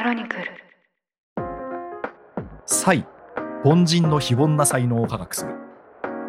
クロニクル才凡人の非凡な才能を科学する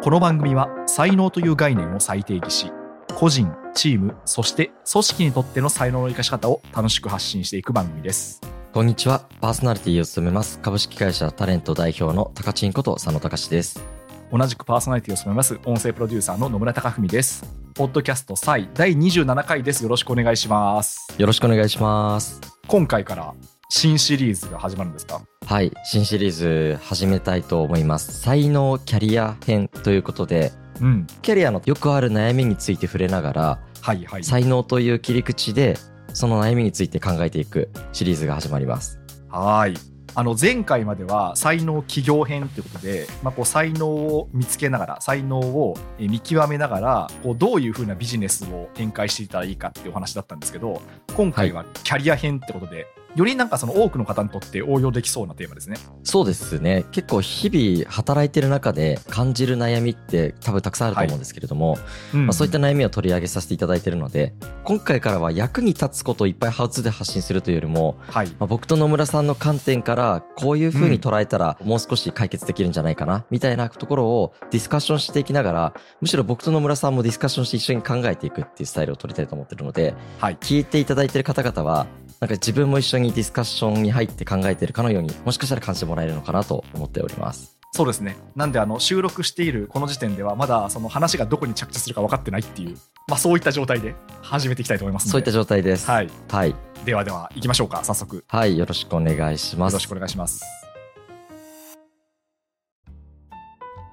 この番組は才能という概念を再定義し個人チームそして組織にとっての才能の生かし方を楽しく発信していく番組ですこんにちは。パーソナリティを務めます株式会社タレント代表の高知んこと佐野隆です。同じくパーソナリティを務めます音声プロデューサーの野村貴文ですポッドキャスト才第27回ですよろしくお願いしますよろしくお願いします。今回から新シリーズが始まるんですか？はい。新シリーズ始めたいと思います。才能キャリア編ということで、うんキャリアのよくある悩みについて触れながら、はいはい才能という切り口で、その悩みについて考えていくシリーズが始まります。はい。あの前回までは才能企業編ということで、まあ、こう才能を見つけながら才能をえ見極めながらこうどういうふうなビジネスを展開していったらいいかっていうお話だったんですけど今回はキャリア編ってことで、よりなんかその多くの方にとって応用できそうなテーマですね。そうですね。結構日々働いてる中で感じる悩みって多分たくさんあると思うんですけれども、うんまあ、そういった悩みを取り上げさせていただいているので、今回からは役に立つことをいっぱいハウツーで発信するというよりも、はいまあ、僕と野村さんの観点からこういう風に捉えたらもう少し解決できるんじゃないかなみたいなところをディスカッションしていきながらむしろ僕と野村さんもディスカッションして一緒に考えていくっていうスタイルを取りたいと思ってるのではい聞いていただいている方々はなんか自分も一緒にディスカッションに入って考えているかのようにもしかしたら感じてもらえるのかなと思っております。そうですねなんであの収録しているこの時点ではまだその話がどこに着地するか分かってないっていう、まあ、そういった状態で始めていきたいと思いますそういった状態です。はい、はい。ではでは行きましょうか早速よはい。よろしくお願いします。ろしくお願いします。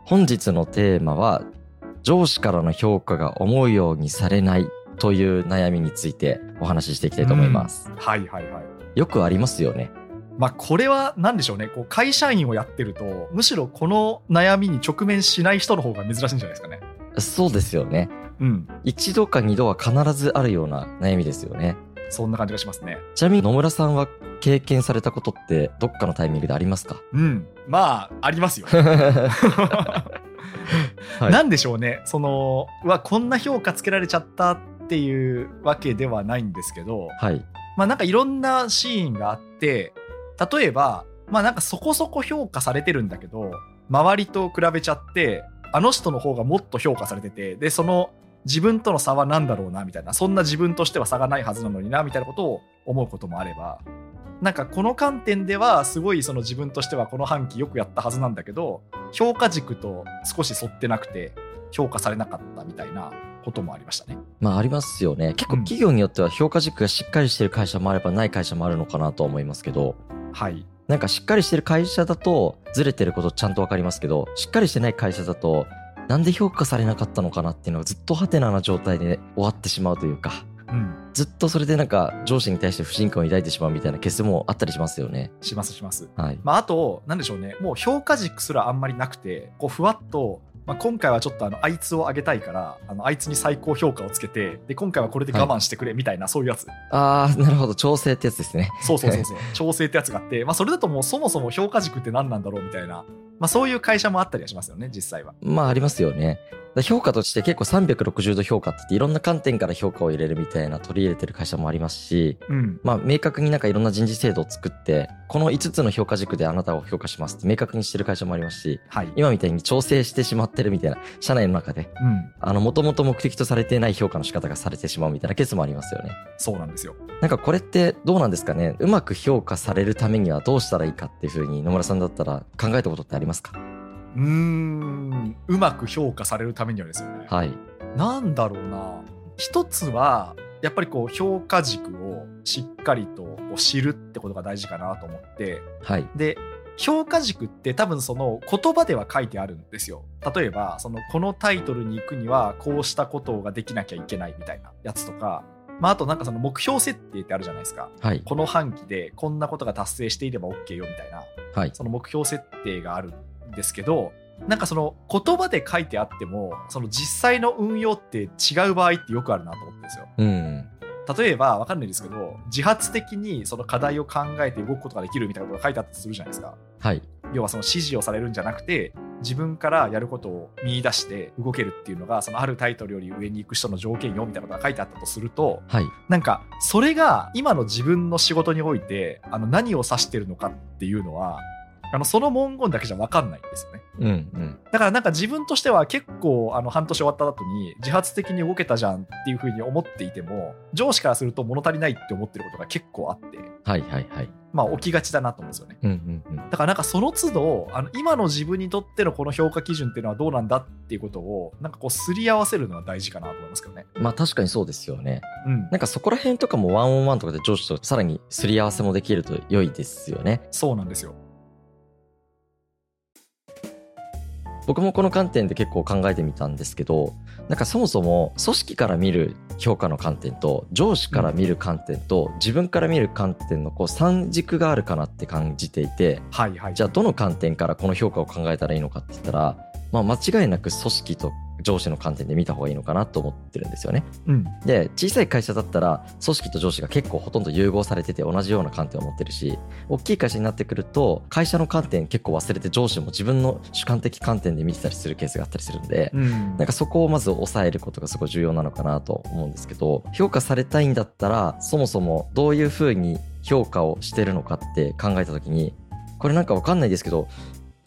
本日のテーマは上司からの評価が思うようにされないという悩みについてお話ししていきたいと思います。はいはいはいよくありますよね。まあ、これは何でしょうねこう会社員をやってるとむしろこの悩みに直面しない人の方が珍しいんじゃないですかね。そうですよね。うん、一度か二度は必ずあるような悩みですよね。そんな感じがしますね。ちなみに野村さんは経験されたことってどっかのタイミングでありますか、うん、まあありますよ。はいなんでしょうねそのうわこんな評価つけられちゃったっていうわけではないんですけど、はい。まあなんかいろんなシーンがあって例えばまあなんかそこそこ評価されてるんだけど周りと比べちゃってあの人の方がもっと評価されててでその自分との差は何だろうなみたいなそんな自分としては差がないはずなのになみたいなことを思うこともあればなんかこの観点ではすごいその自分としてはこの半期よくやったはずなんだけど評価軸と少し沿ってなくて評価されなかったみたいなこともありましたね。まあありますよね。結構うん企業によっては評価軸がしっかりしてる会社もあればない会社もあるのかなと思いますけど、はい、なんかしっかりしてる会社だとずれてることちゃんとわかりますけど、しっかりしてない会社だとなんで評価されなかったのかなっていうのがずっとハテナな状態で終わってしまうというか、うん、ずっとそれでなんか上司に対して不信感を抱いてしまうみたいなケースもあったりしますよね。しますします。はい。まあ、あと、なんでしょうね、もう評価軸すらあんまりなくて、こうふわっと、まあ、今回はちょっとあのあいつを上げたいから、あのあいつに最高評価をつけて、で今回はこれで我慢してくれみたいな、そういうやつ。あー、なるほど。調整ってやつですね。そうそうそうそう、調整ってやつがあって、まあ、それだともうそもそも評価軸って何なんだろうみたいな、まあ、そういう会社もあったりはしますよね、実際は。まあありますよね。だ評価として結構360度評価って言っていろんな観点から評価を入れるみたいな取り入れてる会社もありますし、うん。まあ明確になんかいろんな人事制度を作って、この5つの評価軸であなたを評価しますって明確にしてる会社もありますし、はい。今みたいに調整してしまってるみたいな、社内の中で、うん。あの、もともと目的とされていない評価の仕方がされてしまうみたいなケースもありますよね。そうなんですよ。なんかこれってどうなんですかね？うまく評価されるためにはどうしたらいいかっていうふうに野村さんだったら考えたことってありますか？うーん、うまく評価されるためにはですよね。はい。なんだろうな一つはやっぱりこう評価軸をしっかりと知るってことが大事かなと思ってはい。で評価軸って多分その言葉では書いてあるんですよ例えばそのこのタイトルに行くにはこうしたことができなきゃいけないみたいなやつとかまああとなんかその目標設定ってあるじゃないですかはい。この半期でこんなことが達成していれば OK よみたいなはい。その目標設定があるんですけどなんかその言葉で書いてあってもその実際の運用って違う場合ってよくあるなと思ってるんですよ。うん。例えばわかんないですけど自発的にその課題を考えて動くことができるみたいなことが書いてあったとするじゃないですか。はい。要はその指示をされるんじゃなくて自分からやることを見出して動けるっていうのがそのあるタイトルより上に行く人の条件よみたいなことが書いてあったとするとはい。なんかそれが今の自分の仕事においてあの何を指してるのかっていうのはあのその文言だけじゃ分かんないんですよね。うんうん。だからなんか自分としては結構あの半年終わった後に自発的に動けたじゃんっていうふうに思っていても上司からすると物足りないって思ってることが結構あってはいはいはい。まあ起きがちだなと思うんですよね。うんうんうん。だからなんかその都度あの今の自分にとってのこの評価基準っていうのはどうなんだっていうことをなんかこうすり合わせるのは大事かなと思いますけどね。まあ確かにそうですよね。うん。なんかそこら辺とかもワンオンワンとかで上司とさらにすり合わせもできると良いですよね。そうなんですよ。僕もこの観点で結構考えてみたんですけど、なんかそもそも組織から見る評価の観点と上司から見る観点と自分から見る観点のこう三軸があるかなって感じていて、はいはい。じゃあどの観点からこの評価を考えたらいいのかって言ったら、まあ間違いなく組織と上司の観点で見た方がいいのかなと思ってるんですよね。うん。で、小さい会社だったら組織と上司が結構ほとんど融合されてて同じような観点を持ってるし、大きい会社になってくると会社の観点結構忘れて上司も自分の主観的観点で見てたりするケースがあったりするんで、うん。なんかそこをまず抑えることがすごい重要なのかなと思うんですけど、評価されたいんだったら、そもそもどういうふうに評価をしてるのかって考えたときに、これなんかわかんないですけど、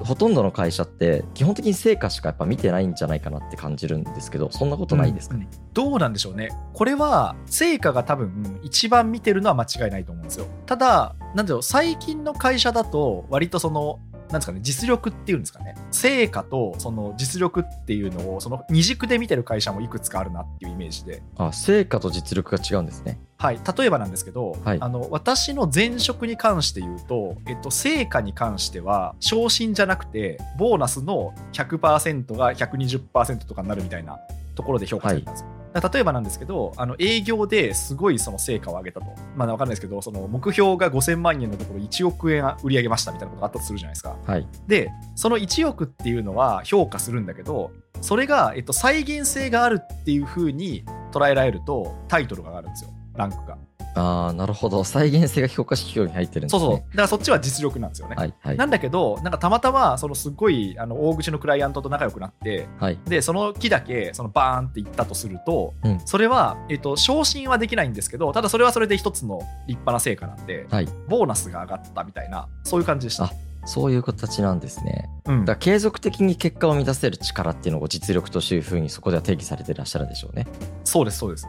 ほとんどの会社って基本的に成果しかやっぱ見てないんじゃないかなって感じるんですけど、そんなことないですか？ね。うんどうなんでしょうね。これは成果が多分一番見てるのは間違いないと思うんですよ。ただ、なんだろう、最近の会社だと割とその、なんですかね、実力っていうんですかね。成果とその実力っていうのをその二軸で見てる会社もいくつかあるなっていうイメージで。あ、成果と実力が違うんですね。はい、例えばなんですけど、はいあの私の前職に関して言うと、えっと、成果に関しては昇進じゃなくてボーナスの100%が120%とかになるみたいなところで評価されたんですよ。だから例えばなんですけどあの営業ですごいその成果を上げたと、まあ、分かんないですけどその目標が5000万円のところ1億円売り上げましたみたいなことがあったとするじゃないですか。はい。でその1億っていうのは評価するんだけどそれが、えっと、再現性があるっていうふうに捉えられるとタイトルが上がるんですよランクが。ああ、なるほど。再現性が評価指標に入ってるんですね。そうそう。だからそっちは実力なんですよね。はいはいなんだけど、なんかたまたま、そのすごいあの大口のクライアントと仲良くなって、はい。で、その木だけそのバーンっていったとすると、うんそれは、えっと、昇進はできないんですけど、ただそれはそれで一つの立派な成果なんで、はい。ボーナスが上がったみたいな、そういう感じでした。あそういう形なんですね。うんだから継続的に結果を満たせる力っていうのを実力というふうにそこでは定義されていらっしゃるんでしょうね。そうです、そうです。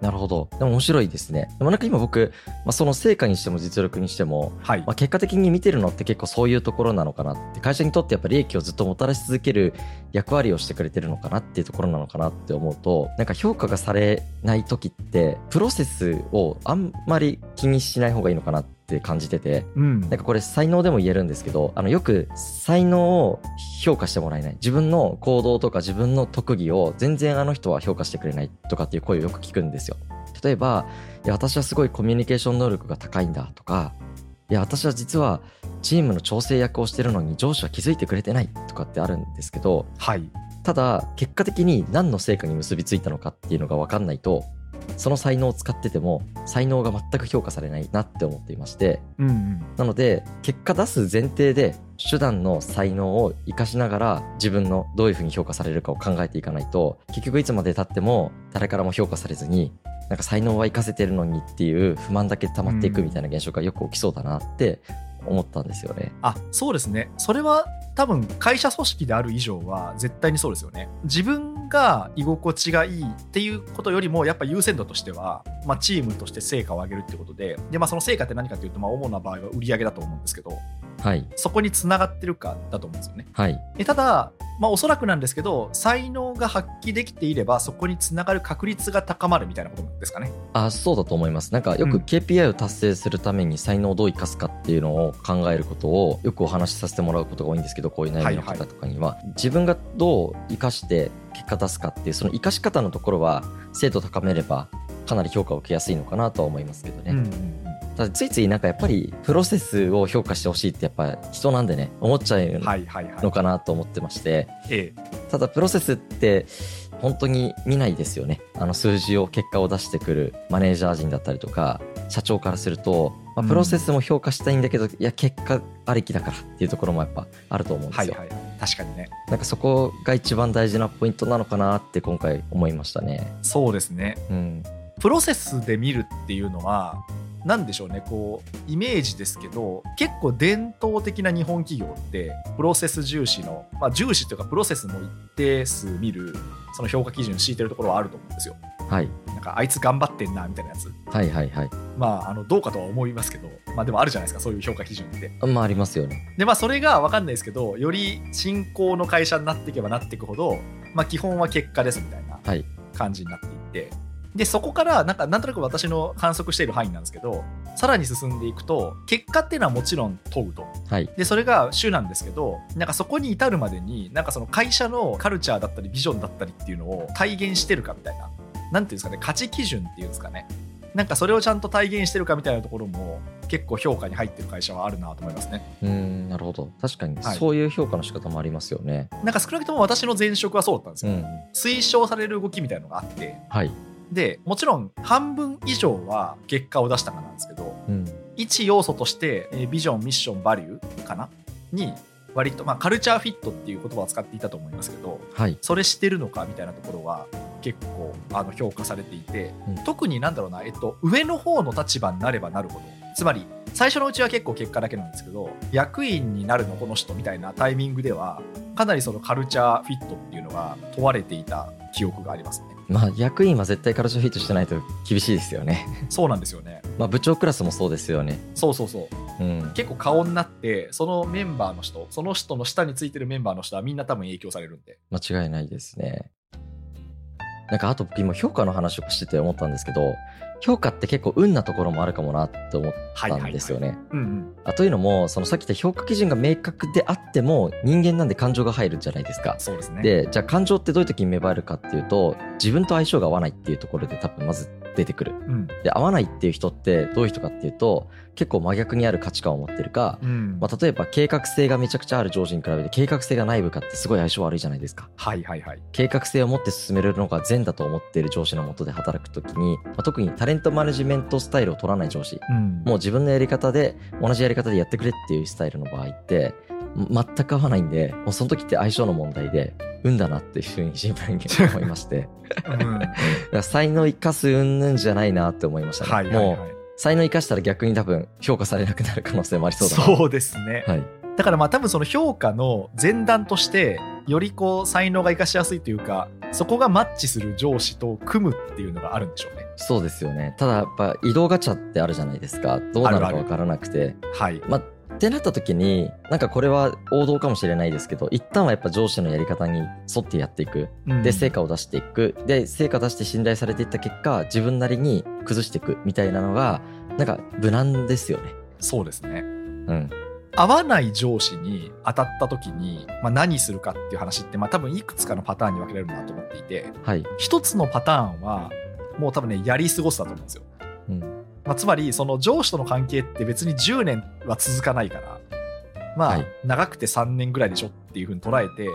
なるほど。でも面白いですね。でもなんか今僕、まあ、その成果にしても実力にしても、はいまあ、。結果的に見てるのって結構そういうところなのかなって、会社にとってやっぱり利益をずっともたらし続ける役割をしてくれてるのかなっていうところなのかなって思うと、なんか評価がされない時って、プロセスをあんまり気にしない方がいいのかなって感じてて、うん。なんかこれ才能でも言えるんですけど、あのよく才能を評価してもらえない。自分の行動とか自分の特技を全然あの人は評価してくれないとかっていう声をよく聞くんですよ。例えば、いや、私はすごいコミュニケーション能力が高いんだとか、いや、私は実はチームの調整役をしてるのに上司は気づいてくれてないとかってあるんですけど、はい。ただ、結果的に何の成果に結びついたのかっていうのが分かんないと、その才能を使ってても、才能が全く評価されないなって思っていまして、うんうん。なので、結果出す前提で、手段の才能を活かしながら、自分のどういうふうに評価されるかを考えていかないと、結局いつまで経っても、誰からも評価されずに、なんか才能は活かせてるのにっていう不満だけ溜まっていくみたいな現象がよく起きそうだなって思ったんですよね。あそうですねそれは多分会社組織である以上は絶対にそうですよね自分が居心地がいいっていうことよりもやっぱ優先度としては、まあ、チームとして成果を上げるってことでで、まあ、その成果って何かというと、まあ、主な場合は売り上げだと思うんですけどはい。そこにつながってるかだと思うんですよねはい。でただ、まあ、おそらくなんですけど才能が発揮できていればそこにつながる確率が高まるみたいなことですかねあ、そうだと思います。なんかよくうん KPI を達成するために才能をどう生かすかっていうのを考えることをよくお話しさせてもらうことが多いんですけど、こういう悩みの方とかには、自分がどう生かして結果出すかっていう、その生かし方のところは精度高めればかなり評価を受けやすいのかなとは思いますけどね。うんうんうんただついついなんかやっぱりプロセスを評価してほしいってやっぱ人なんでね、思っちゃうはいはいはいのかなと思ってまして、ええただプロセスって本当に見ないですよね。あの数字を結果を出してくるマネージャー陣だったりとか、社長からすると、まあ、プロセスも評価したいんだけど、いや結果ありきだからっていうところもやっぱあると思うんですよ。はいはい確かにねなんかそこが一番大事なポイントなのかなって今回思いましたね。そうですねうん。プロセスで見るっていうのは何でしょうねこうイメージですけど結構伝統的な日本企業ってプロセス重視の、まあ、重視というかプロセスも一定数見るその評価基準を敷いてるところはあると思うんですよはい。なんかあいつ頑張ってんなみたいなやつはいはいはい。まああのどうかとは思いますけどまあでもあるじゃないですかそういう評価基準ってまあありますよね。でまあそれが分かんないですけどより新興の会社になっていけばなっていくほどまあ基本は結果ですみたいなはい。感じになっていってでそこからなんかなんとなく私の観測している範囲なんですけどさらに進んでいくと結果っていうのはもちろん問うとはい。でそれが主なんですけどなんかそこに至るまでになんかその会社のカルチャーだったりビジョンだったりっていうのを体現してるかみたいななんていうんですかね価値基準っていうんですかねなんかそれをちゃんと体現してるかみたいなところも結構評価に入ってる会社はあるなと思いますねうーん、なるほど。確かにはいそういう評価の仕方もありますよね。なんか少なくとも私の前職はそうだったんですよ、うん。推奨される動きみたいなのがあってはい。でもちろん半分以上は結果を出したかなんですけどうん。一要素として、えービジョンミッションバリューかな？に割と、まあ、カルチャーフィットっていう言葉を使っていたと思いますけどはい。それしてるのかみたいなところは結構あの評価されていて、うん特になんだろうな、えっと、上の方の立場になればなるほどつまり最初のうちは結構結果だけなんですけど役員になるのこの人みたいなタイミングではかなりそのカルチャーフィットっていうのが問われていた記憶がありますねまあ役員は絶対カルチャーフィットしてないと厳しいですよね。そうなんですよねまあ部長クラスもそうですよね。そうそうそううん。結構顔になってそのメンバーの人その人の下についてるメンバーの人はみんな多分影響されるんで間違いないですね。なんかあと僕今評価の話をしてて思ったんですけど、評価って結構運なところもあるかもなって思ったんですよね。というのも、そのさっき言った評価基準が明確であっても人間なんで感情が入るじゃないですか。そうですねで、じゃあ感情ってどういう時に芽生えるかっていうと、自分と相性が合わないっていうところで多分まず出てくる。うん。で、合わないっていう人ってどういう人かっていうと、結構真逆にある価値観を持ってるか、うん。まあ、例えば計画性がめちゃくちゃある上司に比べて計画性がない部下ってすごい相性悪いじゃないですか。はいはいはい。計画性を持って進めるのが善だと思っている上司のもとで働くときに、まあ、特にタレントマネジメントスタイルを取らない上司、うん。もう自分のやり方で、同じやり方でやってくれっていうスタイルの場合って、全く合わないんで、もうその時って相性の問題で、運だなっていうふうにシンプルに思いまして、うん 才能生かす云々じゃないなって思いましたね。はいはいはいもう、才能生かしたら逆に多分評価されなくなる可能性もありそうだな。そうですね、はい。だからまあ多分その評価の前段としてよりこう才能が生かしやすいというかそこがマッチする上司と組むっていうのがあるんでしょうねそうですよね。ただやっぱ移動ガチャってあるじゃないですか。どうなるかわからなくて。はいまあ、ってなった時に、なんかこれは王道かもしれないですけど、一旦はやっぱ上司のやり方に沿ってやっていく。で、成果を出していく。で、成果出して信頼されていった結果、自分なりに崩していくみたいなのが、なんか無難ですよね。そうですねうん。合わない上司に当たった時に、まあ、何するかっていう話って、まあ、多分いくつかのパターンに分けられるなと思っていてはい。一つのパターンはもう多分ねやり過ごすだと思うんですよ、うん。まあ、つまりその上司との関係って別に10年は続かないからまあ、はい。長くて3年ぐらいでしょっていうふうに捉えて、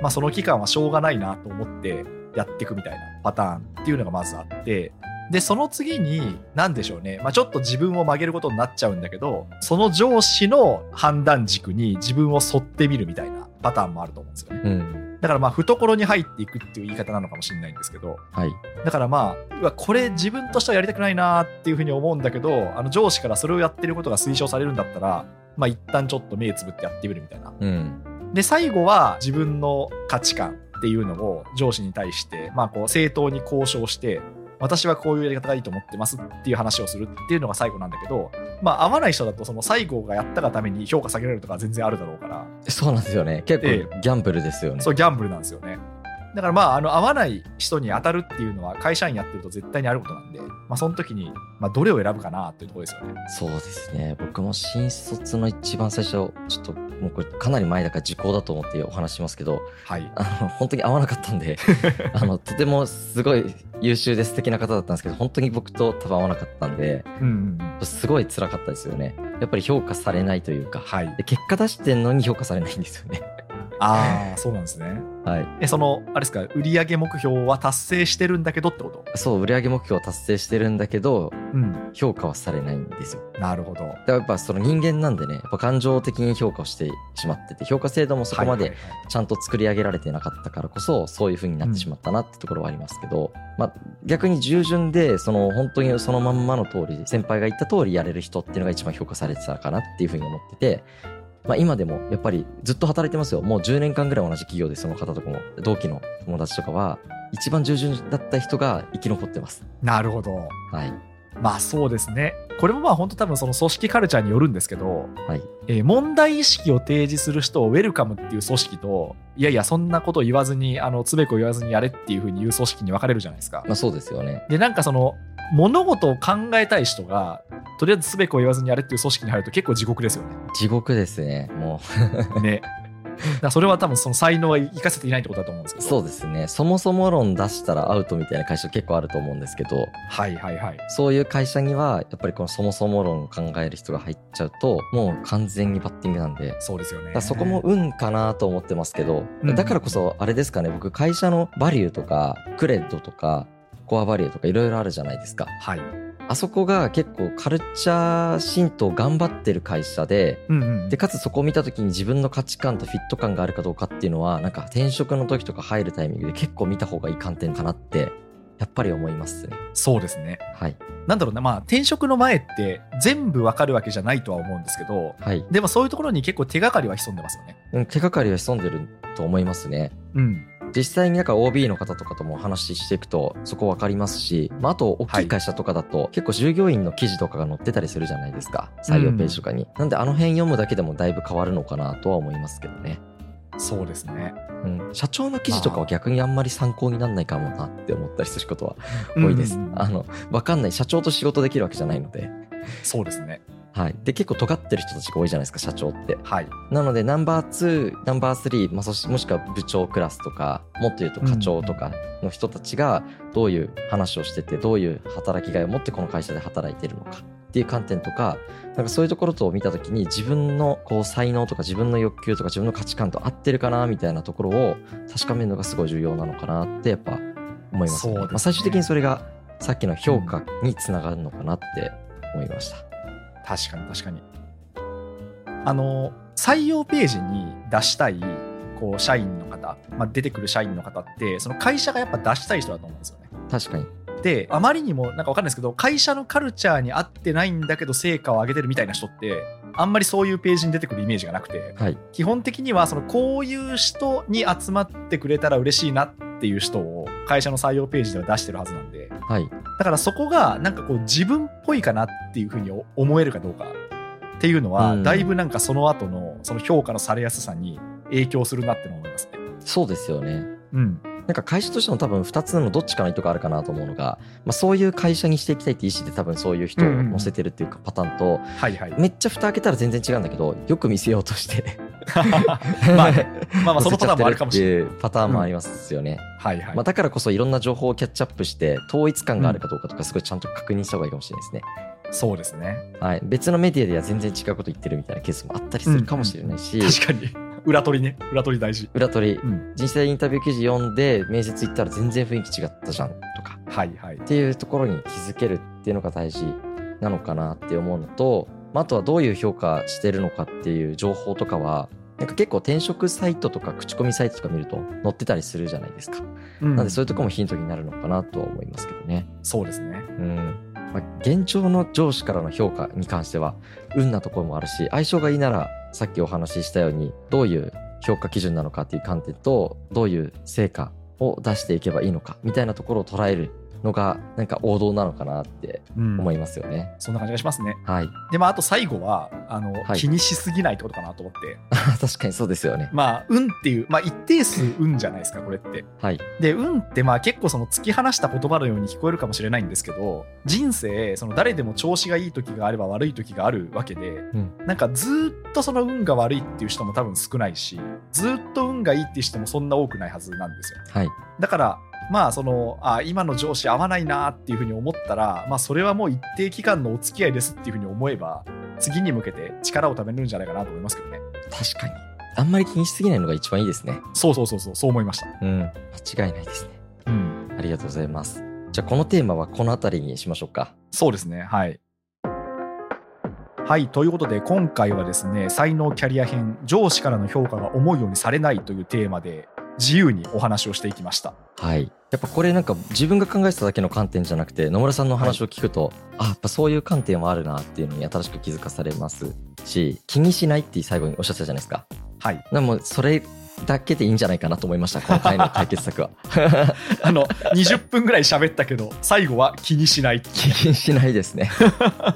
まあ、その期間はしょうがないなと思ってやっていくみたいなパターンっていうのがまずあってでその次に何でしょうね、まあ、ちょっと自分を曲げることになっちゃうんだけどその上司の判断軸に自分を沿ってみるみたいなパターンもあると思うんですよね。うん。だからまあ懐に入っていくっていう言い方なのかもしれないんですけどはい。だからまあうわこれ自分としてはやりたくないなっていうふうに思うんだけどあの上司からそれをやってることが推奨されるんだったらまあ一旦ちょっと目つぶってやってみるみたいなうん。で最後は自分の価値観っていうのを上司に対してまあこう正当に交渉して私はこういうやり方がいいと思ってますっていう話をするっていうのが最後なんだけどまあ合わない人だとその最後がやったがために評価下げられるとか全然あるだろうからそうなんですよね。結え構ギャンブルですよね。そうギャンブルなんですよねだからまああの合わない人に当たるっていうのは会社員やってると絶対にあることなんでまあその時にまあどれを選ぶかなっていうところですよねそうですね。僕も新卒の一番最初、ちょっともうこれかなり前だから時効だと思ってお話しますけど、はいあの、本当に合わなかったんで、あの、とてもすごい優秀で素敵な方だったんですけど、本当に僕と多分合わなかったんで、うんうんうんすごい辛かったですよね。やっぱり評価されないというか、はいで結果出してんのに評価されないんですよね。ああそうなんですねはい。えそのあれですか売上目標は達成してるんだけどってこと？そう、売上目標を達成してるんだけど、うん。評価はされないんですよ。なるほど。だからやっぱその人間なんでね、やっぱ感情的に評価をしてしまってて、評価制度もそこまでちゃんと作り上げられてなかったからこそ、そういう風になってしまったなってところはありますけど、まあ逆に従順で、その本当にそのまんまの通り、先輩が言った通りやれる人っていうのが一番評価されてたかなっていう風に思ってて、まあ今でもやっぱりずっと働いてますよ。もう10年間ぐらい同じ企業でその方とかも、同期の友達とかは、一番従順だった人が生き残ってます。なるほど。はい。まあそうですね。これもまあ本当多分その組織カルチャーによるんですけど、はい。えー問題意識を提示する人をウェルカムっていう組織と、いやいやそんなこと言わずに、あの、つべこ言わずにやれっていうふうに言う組織に分かれるじゃないですか。まあそうですよね。で、なんかその、物事を考えたい人が、とりあえずつべこ言わずにやれっていう組織に入ると結構地獄ですよね。地獄ですね。もう。ね。だそれは多分その才能は生かせていないってことだと思うんですけど。そうですね。そもそも論出したらアウトみたいな会社結構あると思うんですけど、はいはいはい。そういう会社には、やっぱりこのそもそも論を考える人が入っちゃうと、もう完全にバッティングなんで、そうですよね。そこも運かなと思ってますけど、うんだからこそあれですかね、僕会社のバリューとか、クレッドとか、コアバリューとかいろいろあるじゃないですか。はい。あそこが結構カルチャー浸透頑張ってる会社で、うんうん。で、かつそこを見た時に自分の価値観とフィット感があるかどうかっていうのは、なんか転職の時とか入るタイミングで結構見た方がいい観点かなって、やっぱり思いますね。そうですね。はい。なんだろうな、まあ転職の前って全部わかるわけじゃないとは思うんですけど、はい。でもそういうところに結構手がかりは潜んでますよね。うん手がかりは潜んでると思いますね。うん。実際になんか OB の方とかともお話ししていくとそこ分かりますし、まあ、あと大きい会社とかだと結構従業員の記事とかが載ってたりするじゃないですか。採用ページとかに、なんであの辺読むだけでもだいぶ変わるのかなとは思いますけどね、そうですね。うん、社長の記事とかは逆にあんまり参考にならないかもなって思ったりすることは多いです、うん。あの分かんない。社長と仕事できるわけじゃないので。そうですね。はい、で結構尖ってる人たちが多いじゃないですか社長って。はい。なのでナンバー2ナンバー3、まあ、もしくは部長クラスとかもっと言うと課長とかの人たちがどういう話をしててどういう働きがいを持ってこの会社で働いてるのかっていう観点とかなんかそういうところとを見た時に自分のこう才能とか自分の欲求とか自分の価値観と合ってるかなみたいなところを確かめるのがすごい重要なのかなってやっぱ思いますね。そうですね。まあ、最終的にそれがさっきの評価につながるのかなって思いました、確かに確かに。あの、採用ページに出したい、こう、社員の方、まあ、出てくる社員の方って、その会社がやっぱ出したい人だと思うんですよね。確かにで、あまりにもなんかわかんないですけど、会社のカルチャーに合ってないんだけど成果を上げてるみたいな人って、あんまりそういうページに出てくるイメージがなくて、はい基本的にはそのこういう人に集まってくれたら嬉しいなっていう人を会社の採用ページでは出してるはずなんで、はいだからそこがなんかこう自分っぽいかなっていうふうに思えるかどうかっていうのは、うんだいぶなんかその後のその評価のされやすさに影響するなっての思いますね。そうですよねうん。なんか会社としても多分2つのどっちかの意図があるかなと思うのが、まあ、そういう会社にしていきたいって意思で多分そういう人を乗せてるっていうかパターンと、はいはい。めっちゃ蓋開けたら全然違うんだけどよく見せようとしてまあね、まあまあそのパターンもあるかもしれない。パターンもありますよね、はいはい。まあ、だからこそいろんな情報をキャッチアップして統一感があるかどうかとかすごいちゃんと確認した方がいいかもしれないですね、そうですね。はい、別のメディアでは全然違うこと言ってるみたいなケースもあったりするかもしれないし、確かに。裏取りね。裏取り大事。裏取りうん。人生インタビュー記事読んで面接行ったら全然雰囲気違ったじゃんとかはいはいっ。ていうところに気づけるっていうのが大事なのかなって思うのと、まああとはどういう評価してるのかっていう情報とかは、なんか結構転職サイトとか口コミサイトとか見ると載ってたりするじゃないですか。うんなんでそういうところもヒントになるのかなとは思いますけどね。そうですね。うん。まあ、現状の上司からの評価に関しては、運なところもあるし、相性がいいなら、さっきお話ししたように、どういう評価基準なのかっていう観点と、どういう成果を出していけばいいのか、みたいなところを捉えるのが、なんか王道なのかなってうん思いますよね。そんな感じがしますね。はい。で、まあ、あと最後は、あの、はい気にしすぎないってことかなと思って。確かにそうですよね。まあ、運っていう、まあ、一定数運じゃないですか、これって。はい。で、運って、まあ、結構その突き放した言葉のように聞こえるかもしれないんですけど、人生、その誰でも調子がいい時があれば悪い時があるわけで、んなんかずーっとその運が悪いっていう人も多分少ないし、ずーっと運がいいっていう人もそんな多くないはずなんですよ。はい。だから、まあ、その、あ、今の上司合わないなっていうふうに思ったら、まあ、それはもう一定期間のお付き合いですっていうふうに思えば、次に向けて力を貯めるんじゃないかなと思いますけどね。確かに。あんまり気にしすぎないのが一番いいですね。そうそうそうそう、そう思いました。うん。間違いないですね。うん。ありがとうございます。じゃあこのテーマはこの辺りにしましょうか。そうですね。はい。はい。ということで、今回はですね、才能キャリア編、上司からの評価が思うようにされないというテーマで、自由にお話をしていきました。はい。やっぱこれなんか自分が考えてただけの観点じゃなくて、野村さんの話を聞くと、あ、やっぱそういう観点もあるなっていうのに新しく気づかされますし、気にしないって最後におっしゃってたじゃないですか。はい。でもそれだけでいいんじゃないかなと思いました、この回の解決策は。あの、20分ぐらい喋ったけど、最後は気にしない。気にしないですね。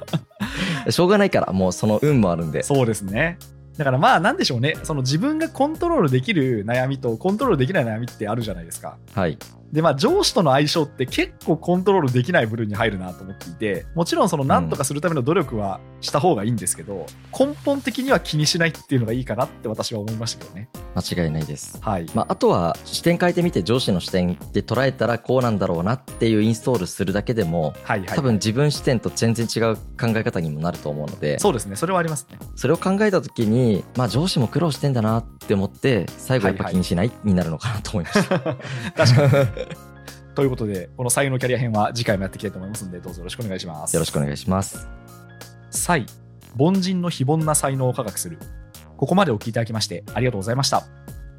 しょうがないから、もうその運もあるんで。そうですね。だからまあなんでしょうね。その自分がコントロールできる悩みとコントロールできない悩みってあるじゃないですか。はい。でまあ上司との相性って結構コントロールできない部類に入るなと思っていてもちろんその何とかするための努力はした方がいいんですけど、根本的には気にしないっていうのがいいかなって私は思いましたけどね。間違いないです。はい。まあ、あとは視点変えてみて上司の視点で捉えたらこうなんだろうなっていうインストールするだけでもはいはい。多分自分視点と全然違う考え方にもなると思うのでそうですね。それはありますね。それを考えた時に、まあ、上司も苦労してんだなって思って最後やっぱ気にしないになるのかなと思いました。確かに。ということで、この才能キャリア編は次回もやっていきたいと思いますので、どうぞよろしくお願いします。よろしくお願いします。才、凡人の非凡な才能を科学する。ここまでお聞きいただきましてありがとうございました。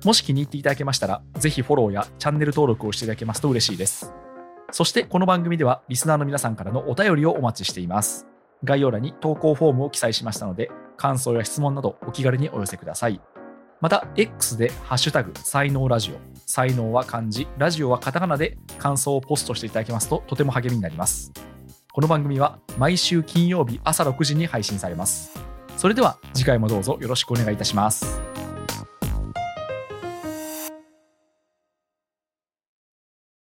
もし気に入っていただけましたら、ぜひフォローやチャンネル登録をしていただけますと嬉しいです。そしてこの番組ではリスナーの皆さんからのお便りをお待ちしています。概要欄に投稿フォームを記載しましたので、感想や質問などお気軽にお寄せください。また、X でハッシュタグ、才能ラジオ、才能は漢字、ラジオはカタカナで感想をポストしていただけますととても励みになります。この番組は毎週金曜日朝6時に配信されます。それでは次回もどうぞよろしくお願いいたします。